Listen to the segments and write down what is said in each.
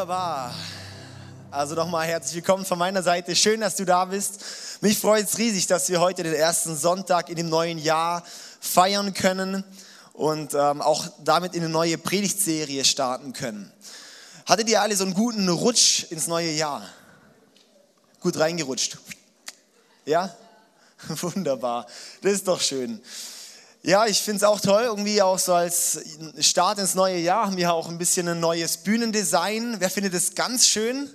Wunderbar. Also nochmal herzlich willkommen von meiner Seite. Schön, dass du da bist. Mich freut es riesig, dass wir heute den ersten Sonntag in dem neuen Jahr feiern können und ähm, auch damit in eine neue Predigtserie starten können. Hattet ihr alle so einen guten Rutsch ins neue Jahr? Gut reingerutscht? Ja? Wunderbar. Das ist doch schön. Ja, ich finde es auch toll, irgendwie auch so als Start ins neue Jahr haben wir auch ein bisschen ein neues Bühnendesign. Wer findet das ganz schön?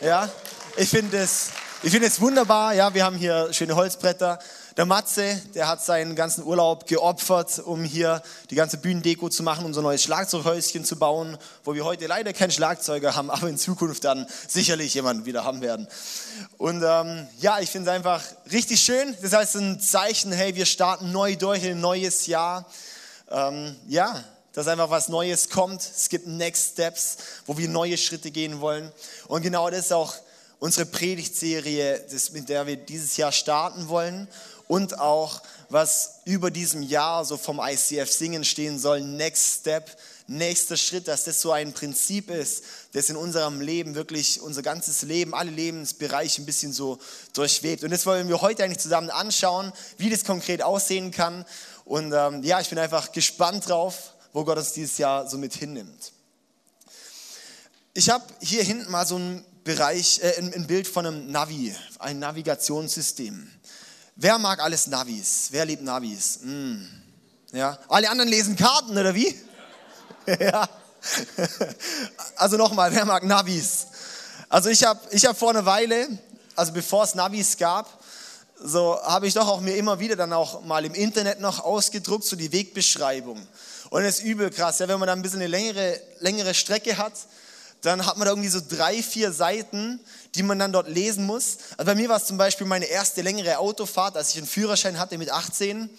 Ja, ich finde es es wunderbar. Ja, wir haben hier schöne Holzbretter. Der Matze, der hat seinen ganzen Urlaub geopfert, um hier die ganze Bühnendeko zu machen, unser neues Schlagzeughäuschen zu bauen, wo wir heute leider keinen Schlagzeuger haben, aber in Zukunft dann sicherlich jemanden wieder haben werden. Und ähm, ja, ich finde es einfach richtig schön. Das heißt ein Zeichen, hey, wir starten neu durch in ein neues Jahr. Ähm, ja, dass einfach was Neues kommt. Es gibt Next Steps, wo wir neue Schritte gehen wollen. Und genau das ist auch unsere Predigtserie, mit der wir dieses Jahr starten wollen und auch was über diesem Jahr so vom ICF Singen stehen soll, Next Step, nächster Schritt, dass das so ein Prinzip ist, das in unserem Leben wirklich unser ganzes Leben, alle Lebensbereiche ein bisschen so durchwebt. Und das wollen wir heute eigentlich zusammen anschauen, wie das konkret aussehen kann. Und ähm, ja, ich bin einfach gespannt drauf, wo Gott uns dieses Jahr so mit hinnimmt. Ich habe hier hinten mal so ein Bereich, äh, ein Bild von einem Navi, ein Navigationssystem. Wer mag alles Navis? Wer liebt Navis? Hm. Ja. Alle anderen lesen Karten, oder wie? ja. Also nochmal, wer mag Navis? Also ich habe ich hab vor einer Weile, also bevor es Navis gab, so habe ich doch auch mir immer wieder dann auch mal im Internet noch ausgedruckt, so die Wegbeschreibung. Und es ist übel krass, ja, wenn man dann ein bisschen eine längere, längere Strecke hat, dann hat man da irgendwie so drei, vier Seiten, die man dann dort lesen muss. Also bei mir war es zum Beispiel meine erste längere Autofahrt, als ich einen Führerschein hatte mit 18.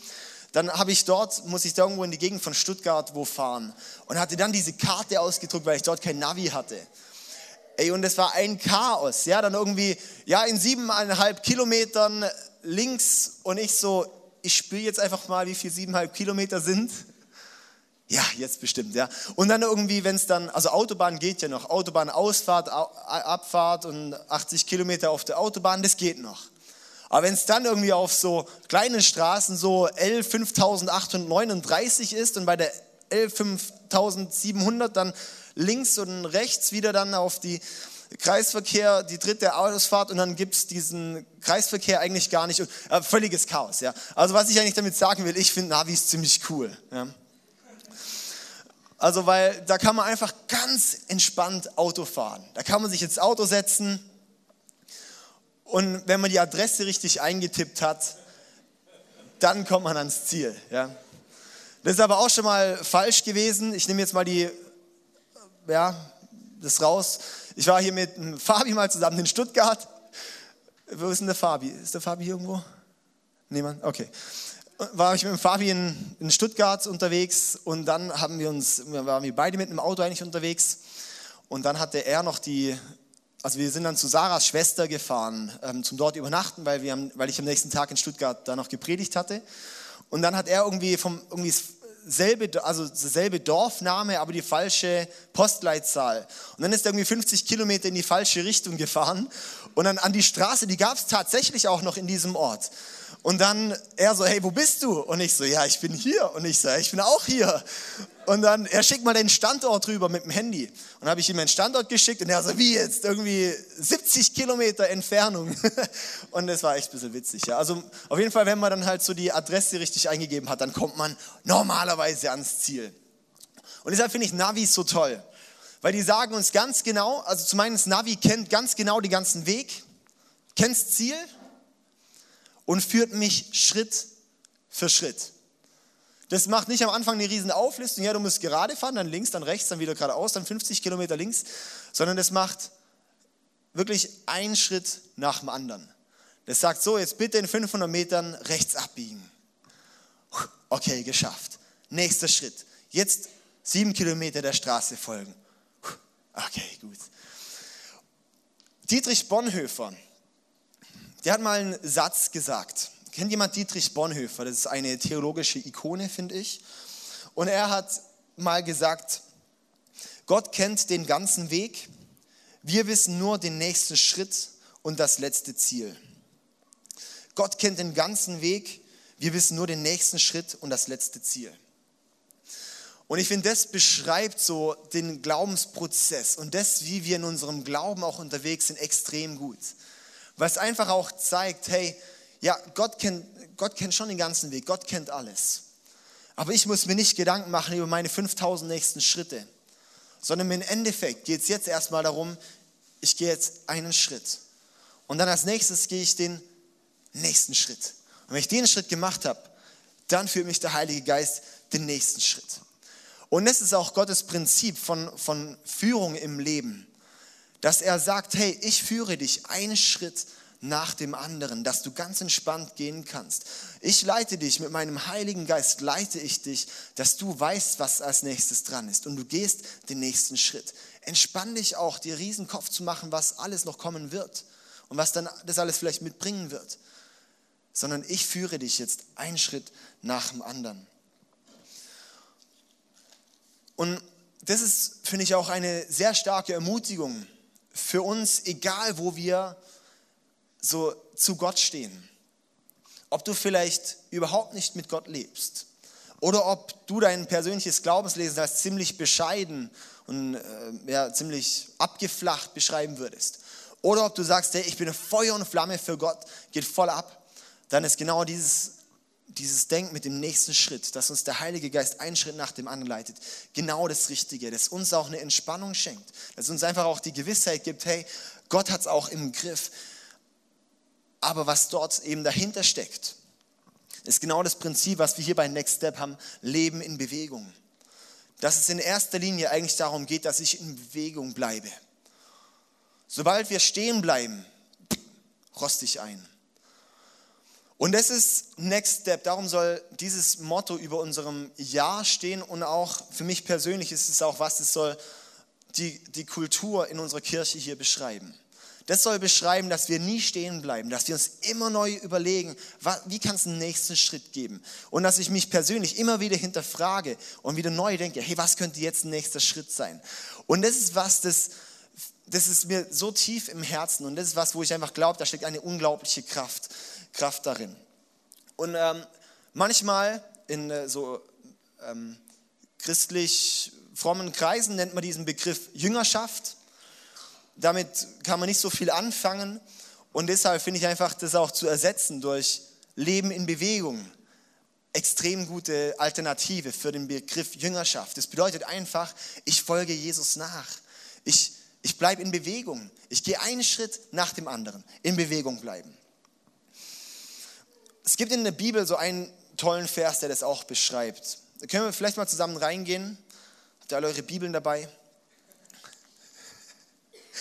Dann habe ich dort, muss ich da irgendwo in die Gegend von Stuttgart wo fahren und hatte dann diese Karte ausgedruckt, weil ich dort kein Navi hatte. Ey, und es war ein Chaos, ja, dann irgendwie, ja, in siebeneinhalb Kilometern links und ich so, ich spüre jetzt einfach mal, wie viel siebeneinhalb Kilometer sind. Ja, jetzt bestimmt, ja. Und dann irgendwie, wenn es dann, also Autobahn geht ja noch, Autobahnausfahrt, Abfahrt und 80 Kilometer auf der Autobahn, das geht noch. Aber wenn es dann irgendwie auf so kleinen Straßen so L 5839 ist und bei der L 5700 dann links und rechts wieder dann auf die Kreisverkehr, die dritte Ausfahrt und dann gibt es diesen Kreisverkehr eigentlich gar nicht. Äh, völliges Chaos, ja. Also was ich eigentlich damit sagen will, ich finde Navis ziemlich cool. Ja. Also, weil da kann man einfach ganz entspannt Auto fahren. Da kann man sich ins Auto setzen und wenn man die Adresse richtig eingetippt hat, dann kommt man ans Ziel. Ja. Das ist aber auch schon mal falsch gewesen. Ich nehme jetzt mal die, ja, das raus. Ich war hier mit Fabi mal zusammen in Stuttgart. Wo ist denn der Fabi? Ist der Fabi hier irgendwo? Niemand? Okay war ich mit dem Fabi in, Stuttgart unterwegs und dann haben wir uns, waren wir beide mit einem Auto eigentlich unterwegs und dann hatte er noch die, also wir sind dann zu Sarahs Schwester gefahren ähm, zum dort übernachten, weil, wir, weil ich am nächsten Tag in Stuttgart da noch gepredigt hatte und dann hat er irgendwie vom irgendwie selbe, also selbe Dorfname, aber die falsche Postleitzahl. Und dann ist er irgendwie 50 Kilometer in die falsche Richtung gefahren und dann an die Straße, die gab es tatsächlich auch noch in diesem Ort. Und dann er so, hey, wo bist du? Und ich so, ja, ich bin hier. Und ich so, ich bin auch hier. Und dann, er schickt mal den Standort rüber mit dem Handy. Und habe ich ihm einen Standort geschickt und er so, wie jetzt? Irgendwie 70 Kilometer Entfernung. Und das war echt ein bisschen witzig. Ja. Also auf jeden Fall, wenn man dann halt so die Adresse richtig eingegeben hat, dann kommt man normalerweise ans Ziel. Und deshalb finde ich Navis so toll. Weil die sagen uns ganz genau, also zu meines Navi kennt ganz genau den ganzen Weg, kennt das Ziel und führt mich Schritt für Schritt. Das macht nicht am Anfang eine riesen Auflistung, ja, du musst gerade fahren, dann links, dann rechts, dann wieder geradeaus, dann 50 Kilometer links, sondern das macht wirklich einen Schritt nach dem anderen. Das sagt so, jetzt bitte in 500 Metern rechts abbiegen. Okay, geschafft. Nächster Schritt. Jetzt sieben Kilometer der Straße folgen. Okay, gut. Dietrich Bonhoeffer, der hat mal einen Satz gesagt. Kennt jemand Dietrich Bonhoeffer? Das ist eine theologische Ikone, finde ich. Und er hat mal gesagt, Gott kennt den ganzen Weg. Wir wissen nur den nächsten Schritt und das letzte Ziel. Gott kennt den ganzen Weg. Wir wissen nur den nächsten Schritt und das letzte Ziel. Und ich finde, das beschreibt so den Glaubensprozess und das, wie wir in unserem Glauben auch unterwegs sind, extrem gut. Weil es einfach auch zeigt, hey, ja, Gott kennt, Gott kennt schon den ganzen Weg, Gott kennt alles. Aber ich muss mir nicht Gedanken machen über meine 5000 nächsten Schritte, sondern im Endeffekt geht es jetzt erstmal darum, ich gehe jetzt einen Schritt. Und dann als nächstes gehe ich den nächsten Schritt. Und wenn ich den Schritt gemacht habe, dann führt mich der Heilige Geist den nächsten Schritt. Und das ist auch Gottes Prinzip von, von Führung im Leben, dass er sagt, hey, ich führe dich einen Schritt nach dem anderen, dass du ganz entspannt gehen kannst. Ich leite dich mit meinem Heiligen Geist, leite ich dich, dass du weißt, was als nächstes dran ist und du gehst den nächsten Schritt. Entspann dich auch, dir riesen Kopf zu machen, was alles noch kommen wird und was dann das alles vielleicht mitbringen wird, sondern ich führe dich jetzt einen Schritt nach dem anderen. Und das ist, finde ich, auch eine sehr starke Ermutigung für uns, egal wo wir so zu Gott stehen. Ob du vielleicht überhaupt nicht mit Gott lebst oder ob du dein persönliches Glaubenslesen als ziemlich bescheiden und äh, ja, ziemlich abgeflacht beschreiben würdest. Oder ob du sagst, hey, ich bin Feuer und Flamme für Gott, geht voll ab, dann ist genau dieses, dieses Denken mit dem nächsten Schritt, dass uns der Heilige Geist einen Schritt nach dem anderen leitet, genau das Richtige, das uns auch eine Entspannung schenkt, dass uns einfach auch die Gewissheit gibt, hey, Gott hat es auch im Griff aber was dort eben dahinter steckt, ist genau das Prinzip, was wir hier bei Next Step haben, Leben in Bewegung. Dass es in erster Linie eigentlich darum geht, dass ich in Bewegung bleibe. Sobald wir stehen bleiben, roste ich ein. Und das ist Next Step. Darum soll dieses Motto über unserem Jahr stehen und auch für mich persönlich ist es auch was, es soll die, die Kultur in unserer Kirche hier beschreiben. Das soll beschreiben, dass wir nie stehen bleiben, dass wir uns immer neu überlegen, wie kann es einen nächsten Schritt geben? Und dass ich mich persönlich immer wieder hinterfrage und wieder neu denke, hey, was könnte jetzt ein nächster Schritt sein? Und das ist was, das, das ist mir so tief im Herzen und das ist was, wo ich einfach glaube, da steckt eine unglaubliche Kraft, Kraft darin. Und ähm, manchmal in äh, so ähm, christlich frommen Kreisen nennt man diesen Begriff Jüngerschaft damit kann man nicht so viel anfangen und deshalb finde ich einfach, das auch zu ersetzen durch Leben in Bewegung. Extrem gute Alternative für den Begriff Jüngerschaft. Das bedeutet einfach, ich folge Jesus nach. Ich, ich bleibe in Bewegung. Ich gehe einen Schritt nach dem anderen. In Bewegung bleiben. Es gibt in der Bibel so einen tollen Vers, der das auch beschreibt. Da können wir vielleicht mal zusammen reingehen. Habt ihr alle eure Bibeln dabei?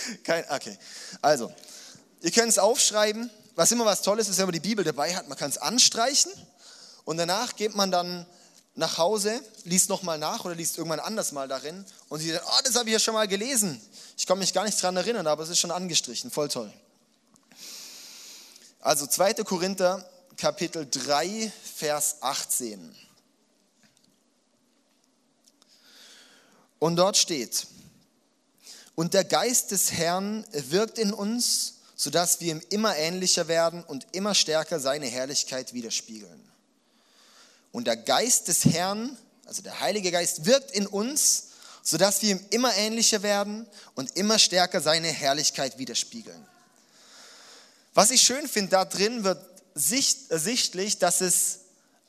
Kein, okay. Also, ihr könnt es aufschreiben. Was immer was Tolles ist, wenn man die Bibel dabei hat, man kann es anstreichen und danach geht man dann nach Hause, liest nochmal nach oder liest irgendwann anders mal darin und sieht dann, oh, das habe ich ja schon mal gelesen. Ich komme mich gar nicht dran erinnern, aber es ist schon angestrichen. Voll toll. Also 2. Korinther Kapitel 3, Vers 18. Und dort steht, und der Geist des Herrn wirkt in uns, sodass wir ihm immer ähnlicher werden und immer stärker seine Herrlichkeit widerspiegeln. Und der Geist des Herrn, also der Heilige Geist, wirkt in uns, sodass wir ihm immer ähnlicher werden und immer stärker seine Herrlichkeit widerspiegeln. Was ich schön finde, da drin wird sichtlich, dass es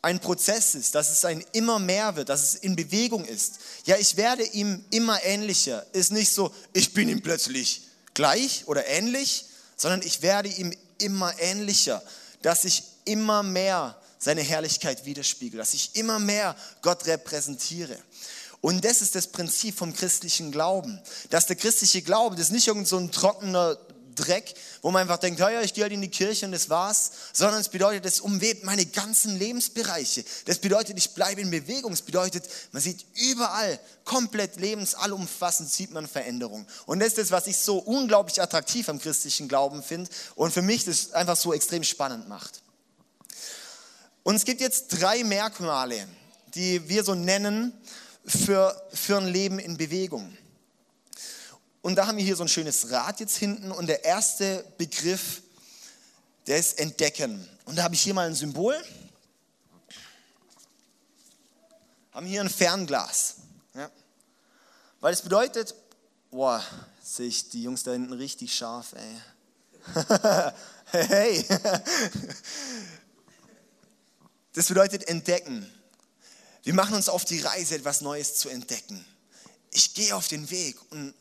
ein Prozess ist, dass es ein immer mehr wird, dass es in Bewegung ist. Ja, ich werde ihm immer ähnlicher. Ist nicht so, ich bin ihm plötzlich gleich oder ähnlich, sondern ich werde ihm immer ähnlicher, dass ich immer mehr seine Herrlichkeit widerspiegel, dass ich immer mehr Gott repräsentiere. Und das ist das Prinzip vom christlichen Glauben, dass der christliche Glaube, das ist nicht irgend so trockener Dreck, wo man einfach denkt, ja, ich gehe halt in die Kirche und das war's, sondern es bedeutet, es umwebt meine ganzen Lebensbereiche. Das bedeutet, ich bleibe in Bewegung. Es bedeutet, man sieht überall, komplett lebensallumfassend sieht man Veränderung. Und das ist das, was ich so unglaublich attraktiv am christlichen Glauben finde und für mich das einfach so extrem spannend macht. Und es gibt jetzt drei Merkmale, die wir so nennen für, für ein Leben in Bewegung. Und da haben wir hier so ein schönes Rad jetzt hinten und der erste Begriff, der ist entdecken. Und da habe ich hier mal ein Symbol. Haben hier ein Fernglas. Ja. Weil es bedeutet, boah, sehe ich die Jungs da hinten richtig scharf, ey. hey. Das bedeutet entdecken. Wir machen uns auf die Reise, etwas Neues zu entdecken. Ich gehe auf den Weg und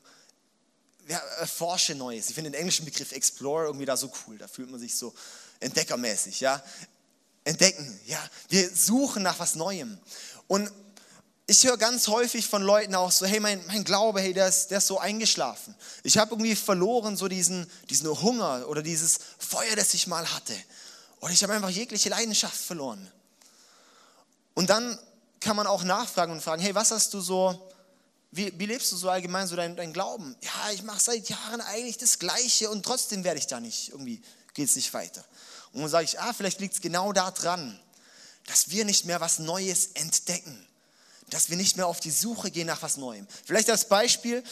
ja, erforsche Neues. Ich finde den englischen Begriff Explorer irgendwie da so cool. Da fühlt man sich so entdeckermäßig, ja. Entdecken, ja. Wir suchen nach was Neuem. Und ich höre ganz häufig von Leuten auch so, hey, mein, mein Glaube, hey, der ist, der ist so eingeschlafen. Ich habe irgendwie verloren so diesen, diesen Hunger oder dieses Feuer, das ich mal hatte. Oder ich habe einfach jegliche Leidenschaft verloren. Und dann kann man auch nachfragen und fragen, hey, was hast du so, wie, wie lebst du so allgemein so dein, dein Glauben? Ja, ich mache seit Jahren eigentlich das Gleiche und trotzdem werde ich da nicht, irgendwie geht es nicht weiter. Und dann sage ich, ah, vielleicht liegt es genau daran, dass wir nicht mehr was Neues entdecken. Dass wir nicht mehr auf die Suche gehen nach was Neuem. Vielleicht als Beispiel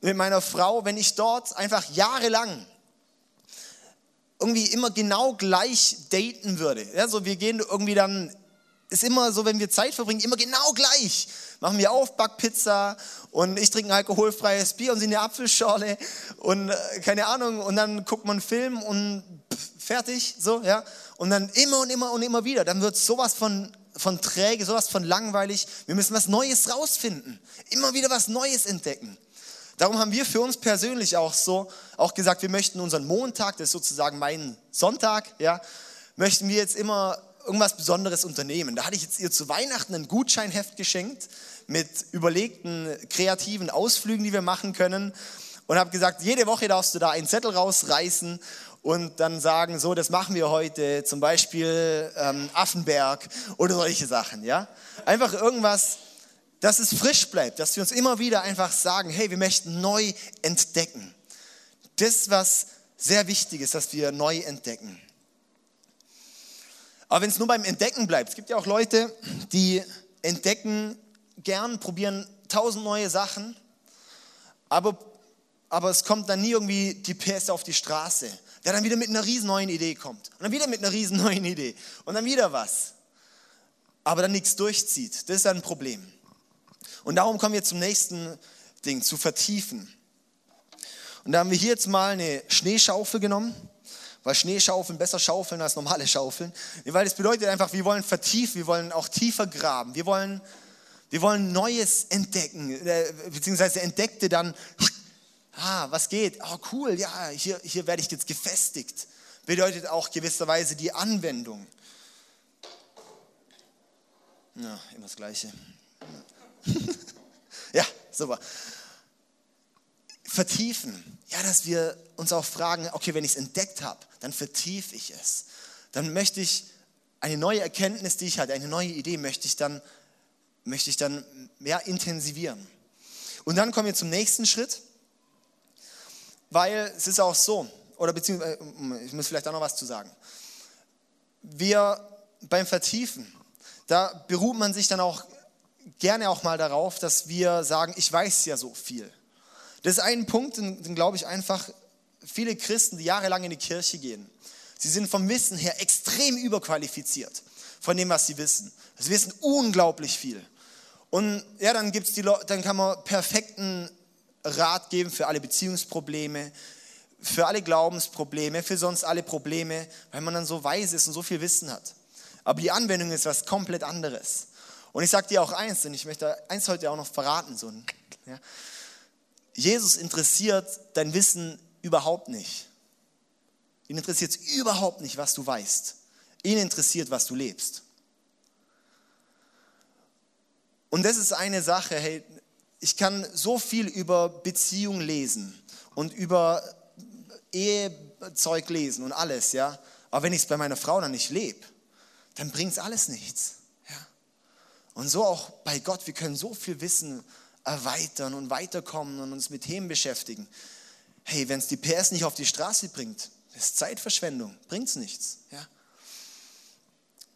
mit meiner Frau, wenn ich dort einfach jahrelang irgendwie immer genau gleich daten würde. Ja, so wir gehen irgendwie dann ist immer so, wenn wir Zeit verbringen, immer genau gleich. Machen wir auf, Backpizza und ich trinke ein alkoholfreies Bier und sie eine Apfelschorle und äh, keine Ahnung und dann guckt man einen Film und pff, fertig, so, ja. Und dann immer und immer und immer wieder. Dann wird sowas von, von träge, sowas von langweilig. Wir müssen was Neues rausfinden. Immer wieder was Neues entdecken. Darum haben wir für uns persönlich auch so auch gesagt, wir möchten unseren Montag, das ist sozusagen mein Sonntag, ja, möchten wir jetzt immer irgendwas Besonderes unternehmen. Da hatte ich jetzt ihr zu Weihnachten ein Gutscheinheft geschenkt mit überlegten kreativen Ausflügen, die wir machen können. Und habe gesagt, jede Woche darfst du da einen Zettel rausreißen und dann sagen, so, das machen wir heute, zum Beispiel ähm, Affenberg oder solche Sachen. Ja? Einfach irgendwas, dass es frisch bleibt, dass wir uns immer wieder einfach sagen, hey, wir möchten neu entdecken. Das, was sehr wichtig ist, dass wir neu entdecken. Aber wenn es nur beim Entdecken bleibt, es gibt ja auch Leute, die entdecken gern, probieren tausend neue Sachen, aber, aber es kommt dann nie irgendwie die PS auf die Straße, der dann wieder mit einer riesen neuen Idee kommt und dann wieder mit einer riesen neuen Idee und dann wieder was, aber dann nichts durchzieht. Das ist ein Problem. Und darum kommen wir zum nächsten Ding, zu vertiefen. Und da haben wir hier jetzt mal eine Schneeschaufel genommen weil Schneeschaufeln besser schaufeln als normale Schaufeln. Weil das bedeutet einfach, wir wollen vertiefen, wir wollen auch tiefer graben, wir wollen, wir wollen Neues entdecken, äh, beziehungsweise entdeckte dann, ah, was geht? Oh, cool, ja, hier, hier werde ich jetzt gefestigt. Bedeutet auch gewisserweise die Anwendung. Ja, immer das Gleiche. ja, super vertiefen. Ja, dass wir uns auch fragen, okay, wenn ich es entdeckt habe, dann vertiefe ich es. Dann möchte ich eine neue Erkenntnis, die ich hatte, eine neue Idee, möchte ich dann, möchte ich dann mehr intensivieren. Und dann kommen wir zum nächsten Schritt, weil es ist auch so, oder beziehungsweise, äh, ich muss vielleicht auch noch was zu sagen. Wir beim Vertiefen, da beruht man sich dann auch gerne auch mal darauf, dass wir sagen, ich weiß ja so viel. Das ist ein Punkt, den, den glaube ich einfach viele Christen, die jahrelang in die Kirche gehen, sie sind vom Wissen her extrem überqualifiziert von dem, was sie wissen. Sie wissen unglaublich viel. Und ja, dann, gibt's die, dann kann man perfekten Rat geben für alle Beziehungsprobleme, für alle Glaubensprobleme, für sonst alle Probleme, weil man dann so weise ist und so viel Wissen hat. Aber die Anwendung ist was komplett anderes. Und ich sage dir auch eins, und ich möchte eins heute auch noch verraten. So, ja. Jesus interessiert dein Wissen überhaupt nicht. Ihn interessiert überhaupt nicht, was du weißt. Ihn interessiert, was du lebst. Und das ist eine Sache, hey, ich kann so viel über Beziehung lesen und über Ehezeug lesen und alles, ja. Aber wenn ich es bei meiner Frau dann nicht lebe, dann bringt es alles nichts. Ja? Und so auch bei Gott, wir können so viel wissen, erweitern und weiterkommen und uns mit Themen beschäftigen. Hey, wenn es die PS nicht auf die Straße bringt, ist Zeitverschwendung, bringt es nichts. Ja?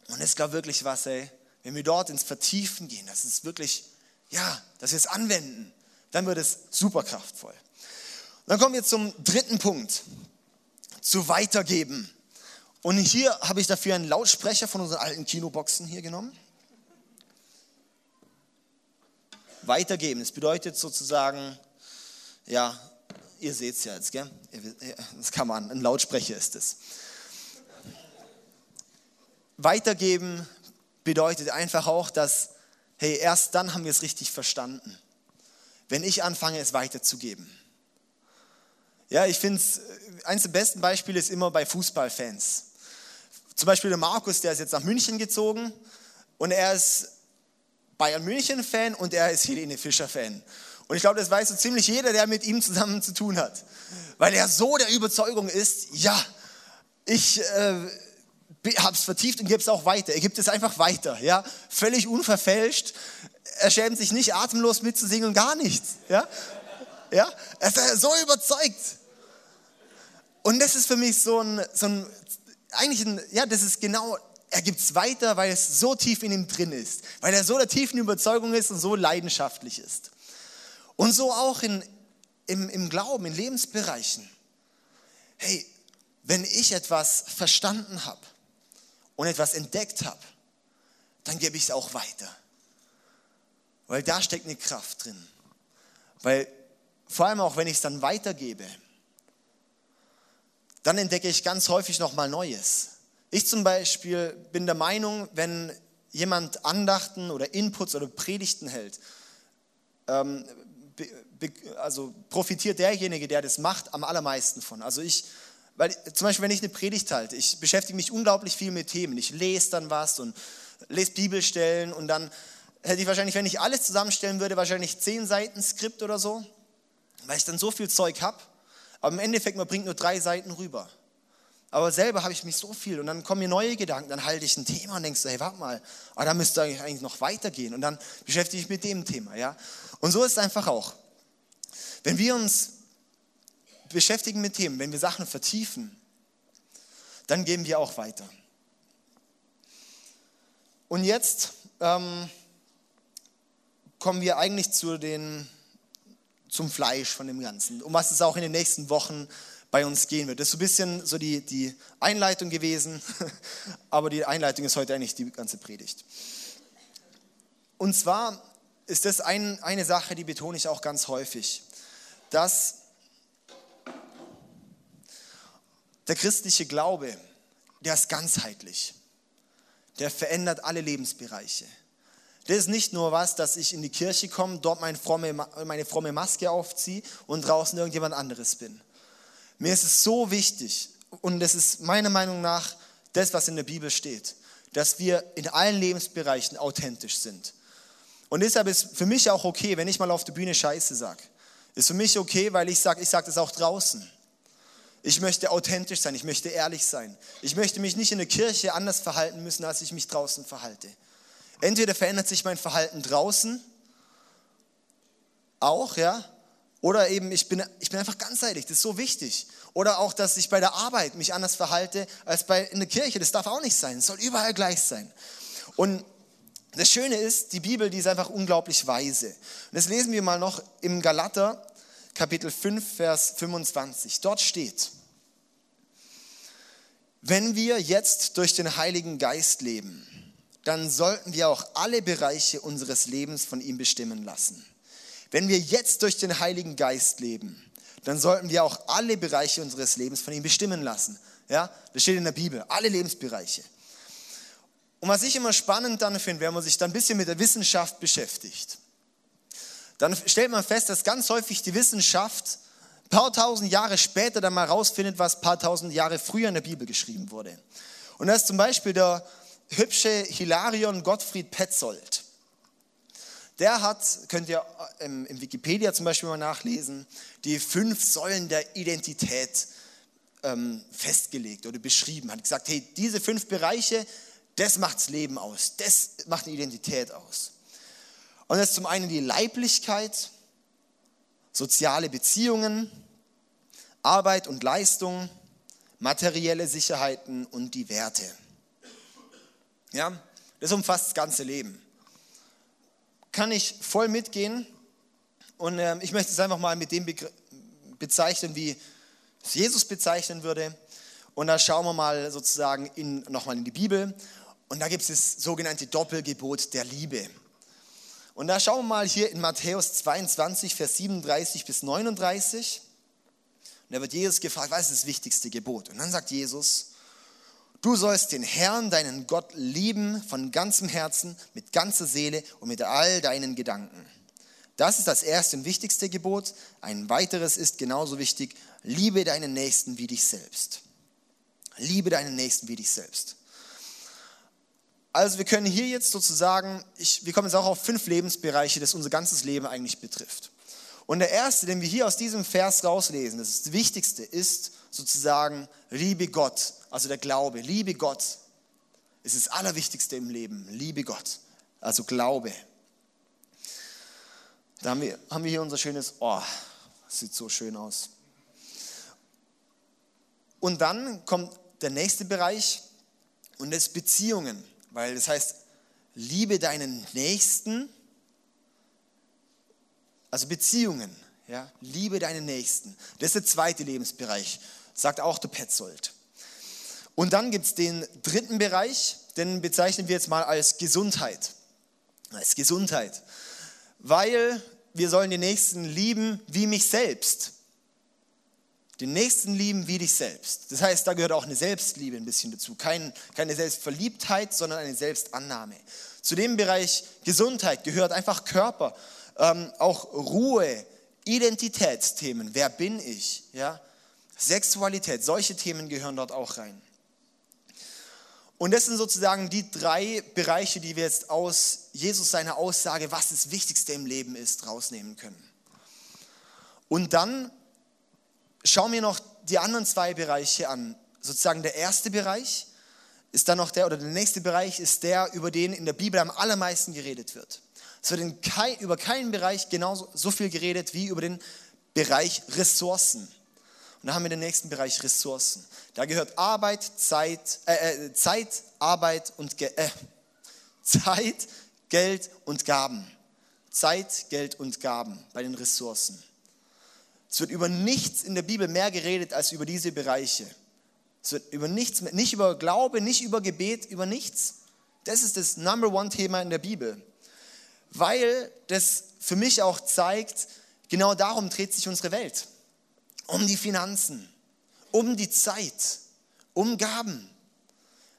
Und es gab wirklich was, ey, wenn wir dort ins Vertiefen gehen, das ist wirklich, ja, dass wir es anwenden, dann wird es super kraftvoll. Dann kommen wir zum dritten Punkt, zu weitergeben. Und hier habe ich dafür einen Lautsprecher von unseren alten Kinoboxen hier genommen. Weitergeben, das bedeutet sozusagen, ja, ihr seht es ja jetzt, gell? Das kann man, ein Lautsprecher ist es. Weitergeben bedeutet einfach auch, dass, hey, erst dann haben wir es richtig verstanden, wenn ich anfange, es weiterzugeben. Ja, ich finde es, eines der besten Beispiele ist immer bei Fußballfans. Zum Beispiel der Markus, der ist jetzt nach München gezogen und er ist Bayern München-Fan und er ist Helene Fischer-Fan. Und ich glaube, das weiß so ziemlich jeder, der mit ihm zusammen zu tun hat. Weil er so der Überzeugung ist, ja, ich äh, habe es vertieft und gebe es auch weiter. Er gibt es einfach weiter, ja, völlig unverfälscht. Er schämt sich nicht, atemlos mitzusingen und gar nichts, ja. Ja, er ist so überzeugt. Und das ist für mich so ein, so ein eigentlich ein, ja, das ist genau, er gibt es weiter, weil es so tief in ihm drin ist, weil er so der tiefen Überzeugung ist und so leidenschaftlich ist. Und so auch in, im, im Glauben, in Lebensbereichen. Hey, wenn ich etwas verstanden habe und etwas entdeckt habe, dann gebe ich es auch weiter. Weil da steckt eine Kraft drin. Weil vor allem auch, wenn ich es dann weitergebe, dann entdecke ich ganz häufig nochmal Neues. Ich zum Beispiel bin der Meinung, wenn jemand Andachten oder Inputs oder Predigten hält, ähm, also profitiert derjenige, der das macht, am allermeisten von. Also ich, weil zum Beispiel, wenn ich eine Predigt halte, ich beschäftige mich unglaublich viel mit Themen. Ich lese dann was und lese Bibelstellen und dann hätte ich wahrscheinlich, wenn ich alles zusammenstellen würde, wahrscheinlich zehn Seiten Skript oder so, weil ich dann so viel Zeug habe. Aber im Endeffekt, man bringt nur drei Seiten rüber. Aber selber habe ich mich so viel und dann kommen mir neue Gedanken, dann halte ich ein Thema und denkst, hey, warte mal, ah, da müsste eigentlich noch weitergehen und dann beschäftige ich mich mit dem Thema, ja. Und so ist es einfach auch. Wenn wir uns beschäftigen mit Themen, wenn wir Sachen vertiefen, dann geben wir auch weiter. Und jetzt ähm, kommen wir eigentlich zu den, zum Fleisch von dem Ganzen, um was es auch in den nächsten Wochen bei uns gehen wird. Das ist so ein bisschen so die, die Einleitung gewesen, aber die Einleitung ist heute eigentlich die ganze Predigt. Und zwar ist das ein, eine Sache, die betone ich auch ganz häufig dass der christliche Glaube, der ist ganzheitlich. Der verändert alle Lebensbereiche. Das ist nicht nur was, dass ich in die Kirche komme, dort meine fromme, meine fromme Maske aufziehe und draußen irgendjemand anderes bin. Mir ist es so wichtig, und das ist meiner Meinung nach das, was in der Bibel steht, dass wir in allen Lebensbereichen authentisch sind. Und deshalb ist für mich auch okay, wenn ich mal auf der Bühne Scheiße sage. Ist für mich okay, weil ich sage, ich sage das auch draußen. Ich möchte authentisch sein, ich möchte ehrlich sein. Ich möchte mich nicht in der Kirche anders verhalten müssen, als ich mich draußen verhalte. Entweder verändert sich mein Verhalten draußen, auch, ja, oder eben ich bin, ich bin einfach ganzheitlich, das ist so wichtig. Oder auch, dass ich bei der Arbeit mich anders verhalte als bei, in der Kirche, das darf auch nicht sein, es soll überall gleich sein. Und das Schöne ist, die Bibel, die ist einfach unglaublich weise. Und das lesen wir mal noch im Galater Kapitel 5, Vers 25. Dort steht, wenn wir jetzt durch den Heiligen Geist leben, dann sollten wir auch alle Bereiche unseres Lebens von ihm bestimmen lassen. Wenn wir jetzt durch den Heiligen Geist leben, dann sollten wir auch alle Bereiche unseres Lebens von ihm bestimmen lassen. Ja, das steht in der Bibel, alle Lebensbereiche. Und was ich immer spannend dann finde, wenn man sich dann ein bisschen mit der Wissenschaft beschäftigt, dann stellt man fest, dass ganz häufig die Wissenschaft ein paar tausend Jahre später dann mal rausfindet, was ein paar tausend Jahre früher in der Bibel geschrieben wurde. Und das ist zum Beispiel der hübsche Hilarion Gottfried Petzold. Der hat, könnt ihr im, im Wikipedia zum Beispiel mal nachlesen, die fünf Säulen der Identität ähm, festgelegt oder beschrieben. Hat gesagt, hey, diese fünf Bereiche, das macht das Leben aus, das macht eine Identität aus. Und das ist zum einen die Leiblichkeit, soziale Beziehungen, Arbeit und Leistung, materielle Sicherheiten und die Werte. Ja, das umfasst das ganze Leben. Kann ich voll mitgehen und äh, ich möchte es einfach mal mit dem Begr bezeichnen, wie es Jesus bezeichnen würde. Und da schauen wir mal sozusagen in, nochmal in die Bibel. Und da gibt es das sogenannte Doppelgebot der Liebe. Und da schauen wir mal hier in Matthäus 22, Vers 37 bis 39. Und da wird Jesus gefragt, was ist das wichtigste Gebot? Und dann sagt Jesus, du sollst den Herrn, deinen Gott, lieben von ganzem Herzen, mit ganzer Seele und mit all deinen Gedanken. Das ist das erste und wichtigste Gebot. Ein weiteres ist genauso wichtig, liebe deinen Nächsten wie dich selbst. Liebe deinen Nächsten wie dich selbst. Also wir können hier jetzt sozusagen, ich, wir kommen jetzt auch auf fünf Lebensbereiche, das unser ganzes Leben eigentlich betrifft. Und der erste, den wir hier aus diesem Vers rauslesen, das, ist das Wichtigste, ist sozusagen liebe Gott, also der Glaube. Liebe Gott ist das Allerwichtigste im Leben. Liebe Gott, also Glaube. Da haben wir, haben wir hier unser schönes, oh, sieht so schön aus. Und dann kommt der nächste Bereich und das Beziehungen, weil das heißt, liebe deinen Nächsten also Beziehungen, ja, liebe deinen Nächsten. Das ist der zweite Lebensbereich, sagt auch der Petzold. Und dann gibt es den dritten Bereich, den bezeichnen wir jetzt mal als Gesundheit. Als Gesundheit. Weil wir sollen den Nächsten lieben wie mich selbst. Den Nächsten lieben wie dich selbst. Das heißt, da gehört auch eine Selbstliebe ein bisschen dazu. Kein, keine Selbstverliebtheit, sondern eine Selbstannahme. Zu dem Bereich Gesundheit gehört einfach Körper, ähm, auch Ruhe, Identitätsthemen, wer bin ich, ja, Sexualität, solche Themen gehören dort auch rein. Und das sind sozusagen die drei Bereiche, die wir jetzt aus Jesus seiner Aussage, was das Wichtigste im Leben ist, rausnehmen können. Und dann schauen wir noch die anderen zwei Bereiche an. Sozusagen der erste Bereich ist dann noch der, oder der nächste Bereich ist der, über den in der Bibel am allermeisten geredet wird. Es wird in kein, über keinen Bereich genauso so viel geredet wie über den Bereich Ressourcen. Und da haben wir den nächsten Bereich Ressourcen. Da gehört Arbeit, Zeit, äh, äh Zeit, Arbeit und Ge äh, Zeit, Geld und Gaben. Zeit, Geld und Gaben bei den Ressourcen. Es wird über nichts in der Bibel mehr geredet als über diese Bereiche. Es wird über nichts, nicht über Glaube, nicht über Gebet, über nichts. Das ist das Number One Thema in der Bibel weil das für mich auch zeigt, genau darum dreht sich unsere Welt. Um die Finanzen, um die Zeit, um Gaben.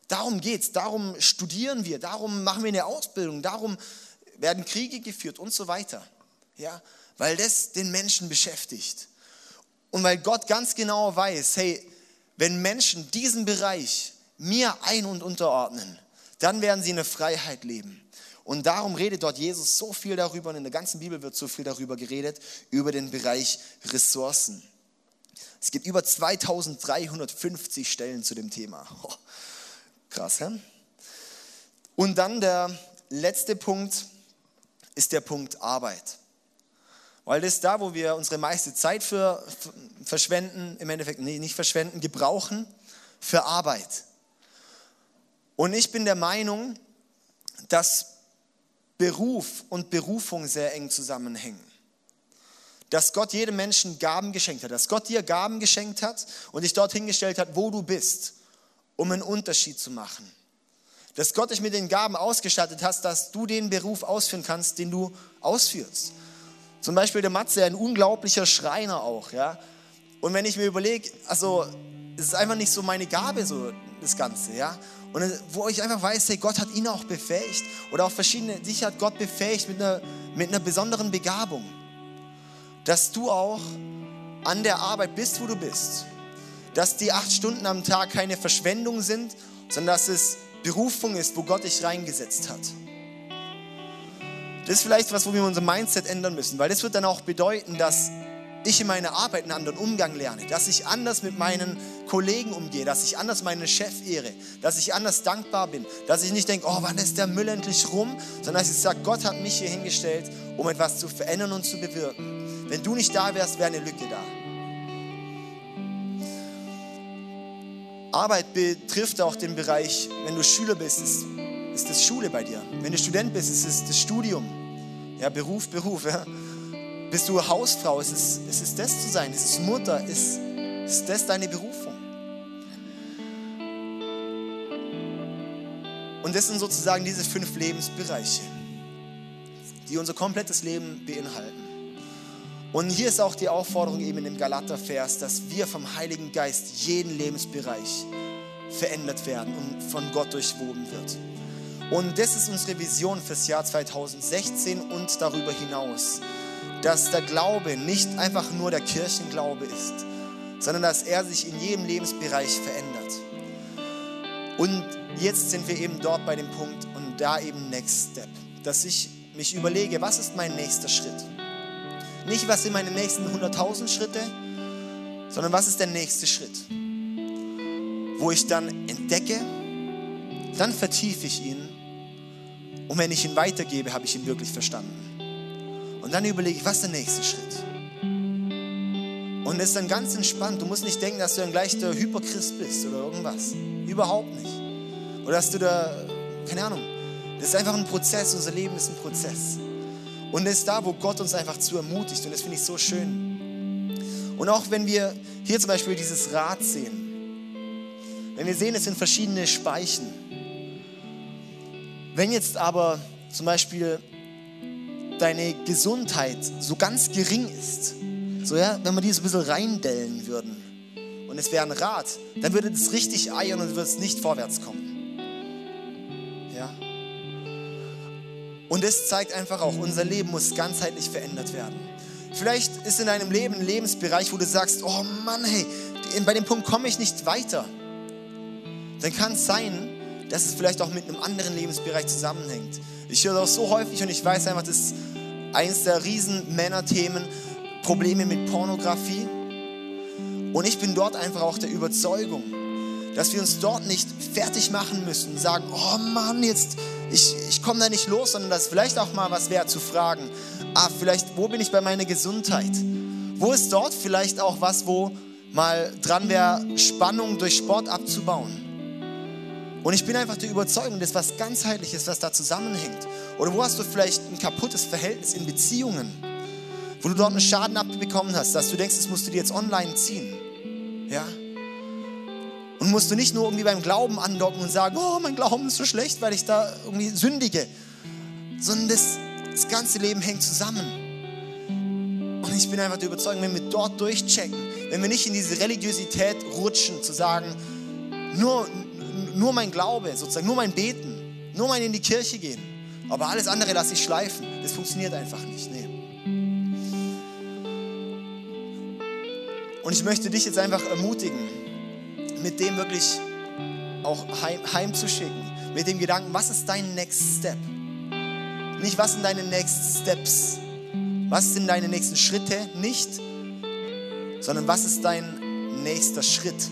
Darum geht es, darum studieren wir, darum machen wir eine Ausbildung, darum werden Kriege geführt und so weiter. Ja, weil das den Menschen beschäftigt. Und weil Gott ganz genau weiß, hey, wenn Menschen diesen Bereich mir ein- und unterordnen, dann werden sie in der Freiheit leben. Und darum redet dort Jesus so viel darüber und in der ganzen Bibel wird so viel darüber geredet, über den Bereich Ressourcen. Es gibt über 2350 Stellen zu dem Thema. Krass, hä? Und dann der letzte Punkt ist der Punkt Arbeit. Weil das ist da, wo wir unsere meiste Zeit für verschwenden, im Endeffekt nee, nicht verschwenden, gebrauchen für Arbeit. Und ich bin der Meinung, dass Beruf und Berufung sehr eng zusammenhängen. Dass Gott jedem Menschen Gaben geschenkt hat, dass Gott dir Gaben geschenkt hat und dich dorthin gestellt hat, wo du bist, um einen Unterschied zu machen. Dass Gott dich mit den Gaben ausgestattet hat, dass du den Beruf ausführen kannst, den du ausführst. Zum Beispiel der Matze, ein unglaublicher Schreiner auch, ja. Und wenn ich mir überlege, also es ist einfach nicht so meine Gabe, so das Ganze, ja. Und wo ich einfach weiß, hey, Gott hat ihn auch befähigt. Oder auch verschiedene, dich hat Gott befähigt mit einer, mit einer besonderen Begabung. Dass du auch an der Arbeit bist, wo du bist. Dass die acht Stunden am Tag keine Verschwendung sind, sondern dass es Berufung ist, wo Gott dich reingesetzt hat. Das ist vielleicht was, wo wir unser Mindset ändern müssen, weil das wird dann auch bedeuten, dass ich in meiner Arbeit einen anderen Umgang lerne, dass ich anders mit meinen Kollegen umgehe, dass ich anders meinen Chef ehre, dass ich anders dankbar bin, dass ich nicht denke, oh, wann ist der Müll endlich rum, sondern dass ich sage, Gott hat mich hier hingestellt, um etwas zu verändern und zu bewirken. Wenn du nicht da wärst, wäre eine Lücke da. Arbeit betrifft auch den Bereich, wenn du Schüler bist, ist, ist das Schule bei dir. Wenn du Student bist, ist es das Studium. Ja, Beruf, Beruf. Ja. Bist du Hausfrau? Ist es, ist es das zu sein? Ist es Mutter? Ist, ist das deine Berufung? Und das sind sozusagen diese fünf Lebensbereiche, die unser komplettes Leben beinhalten. Und hier ist auch die Aufforderung eben in dem Galater-Vers, dass wir vom Heiligen Geist jeden Lebensbereich verändert werden und von Gott durchwoben wird. Und das ist unsere Vision fürs Jahr 2016 und darüber hinaus, dass der Glaube nicht einfach nur der Kirchenglaube ist, sondern dass er sich in jedem Lebensbereich verändert. Und jetzt sind wir eben dort bei dem Punkt und da eben Next Step, dass ich mich überlege, was ist mein nächster Schritt? Nicht, was sind meine nächsten 100.000 Schritte, sondern was ist der nächste Schritt? Wo ich dann entdecke, dann vertiefe ich ihn und wenn ich ihn weitergebe, habe ich ihn wirklich verstanden. Und dann überlege ich, was ist der nächste Schritt? Und es ist dann ganz entspannt. Du musst nicht denken, dass du dann gleich der Hyperchrist bist oder irgendwas. Überhaupt nicht. Oder dass du da, keine Ahnung. Das ist einfach ein Prozess. Unser Leben ist ein Prozess. Und es ist da, wo Gott uns einfach zu ermutigt. Und das finde ich so schön. Und auch wenn wir hier zum Beispiel dieses Rad sehen. Wenn wir sehen, es sind verschiedene Speichen. Wenn jetzt aber zum Beispiel deine Gesundheit so ganz gering ist, so ja, wenn wir die so ein bisschen reindellen würden und es wäre ein Rad, dann würde das richtig eiern und würde es nicht vorwärts kommen. Und das zeigt einfach auch, unser Leben muss ganzheitlich verändert werden. Vielleicht ist in deinem Leben ein Lebensbereich, wo du sagst, oh Mann, hey, bei dem Punkt komme ich nicht weiter. Dann kann es sein, dass es vielleicht auch mit einem anderen Lebensbereich zusammenhängt. Ich höre das so häufig und ich weiß einfach, das ist eines der riesen Männerthemen, Probleme mit Pornografie. Und ich bin dort einfach auch der Überzeugung, dass wir uns dort nicht fertig machen müssen, sagen, oh Mann, jetzt, ich, ich komme da nicht los, sondern dass vielleicht auch mal was wäre zu fragen, ah, vielleicht, wo bin ich bei meiner Gesundheit? Wo ist dort vielleicht auch was, wo mal dran wäre, Spannung durch Sport abzubauen? Und ich bin einfach der Überzeugung, dass was ganzheitliches, was da zusammenhängt. Oder wo hast du vielleicht ein kaputtes Verhältnis in Beziehungen, wo du dort einen Schaden abbekommen hast, dass du denkst, das musst du dir jetzt online ziehen. Ja? Und musst du nicht nur irgendwie beim Glauben andocken und sagen, oh, mein Glauben ist so schlecht, weil ich da irgendwie sündige, sondern das, das ganze Leben hängt zusammen. Und ich bin einfach der Überzeugung, wenn wir dort durchchecken, wenn wir nicht in diese Religiosität rutschen, zu sagen, nur, nur mein Glaube, sozusagen, nur mein Beten, nur mein in die Kirche gehen. Aber alles andere lasse ich schleifen. Das funktioniert einfach nicht. Nee. Und ich möchte dich jetzt einfach ermutigen, mit dem wirklich auch heim, heimzuschicken. Mit dem Gedanken, was ist dein Next Step? Nicht, was sind deine Next Steps? Was sind deine nächsten Schritte? Nicht, sondern was ist dein nächster Schritt?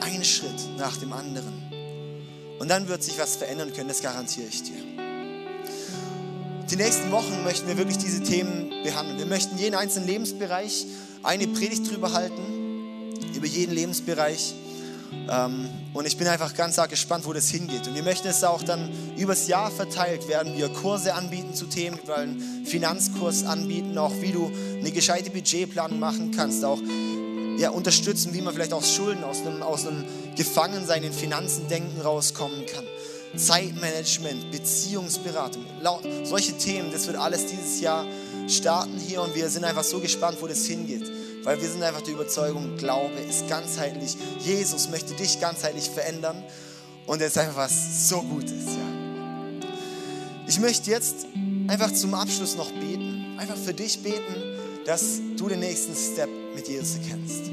Ein Schritt nach dem anderen. Und dann wird sich was verändern können, das garantiere ich dir. Die nächsten Wochen möchten wir wirklich diese Themen behandeln. Wir möchten jeden einzelnen Lebensbereich eine Predigt drüber halten, über jeden Lebensbereich. Ähm, und ich bin einfach ganz arg gespannt, wo das hingeht. Und wir möchten es auch dann übers Jahr verteilt, werden wir Kurse anbieten zu Themen, wir wollen Finanzkurs anbieten, auch wie du eine gescheite Budgetplanung machen kannst, auch ja, unterstützen, wie man vielleicht aus Schulden, aus einem, aus einem Gefangensein in Finanzen denken rauskommen kann. Zeitmanagement, Beziehungsberatung, solche Themen, das wird alles dieses Jahr starten hier und wir sind einfach so gespannt, wo das hingeht. Weil wir sind einfach der Überzeugung, Glaube ist ganzheitlich. Jesus möchte dich ganzheitlich verändern und es ist einfach was so Gutes. Ja. Ich möchte jetzt einfach zum Abschluss noch beten. Einfach für dich beten, dass du den nächsten Step mit Jesus erkennst.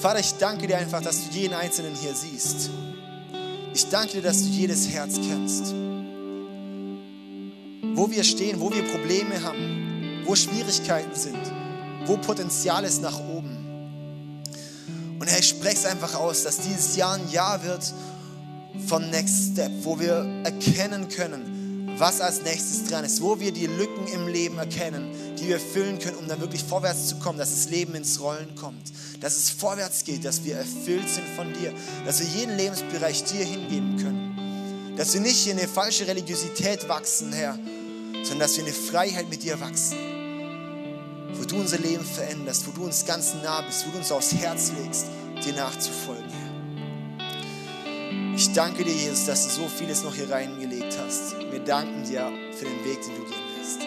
Vater, ich danke dir einfach, dass du jeden Einzelnen hier siehst. Ich danke dir, dass du jedes Herz kennst. Wo wir stehen, wo wir Probleme haben, wo Schwierigkeiten sind, wo Potenzial ist nach oben. Und Herr, ich spreche es einfach aus, dass dieses Jahr ein Jahr wird von Next Step, wo wir erkennen können, was als nächstes dran ist, wo wir die Lücken im Leben erkennen, die wir füllen können, um dann wirklich vorwärts zu kommen, dass das Leben ins Rollen kommt, dass es vorwärts geht, dass wir erfüllt sind von dir, dass wir jeden Lebensbereich dir hingeben können Dass wir nicht in eine falsche Religiosität wachsen, Herr, sondern dass wir in eine Freiheit mit dir wachsen. Wo du unser Leben veränderst, wo du uns ganz nah bist, wo du uns aufs Herz legst, dir nachzufolgen. Ich danke dir, Jesus, dass du so vieles noch hier reingelegt hast. Wir danken dir für den Weg, den du gehen wirst.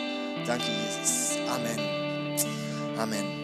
Danke, Jesus. Amen. Amen.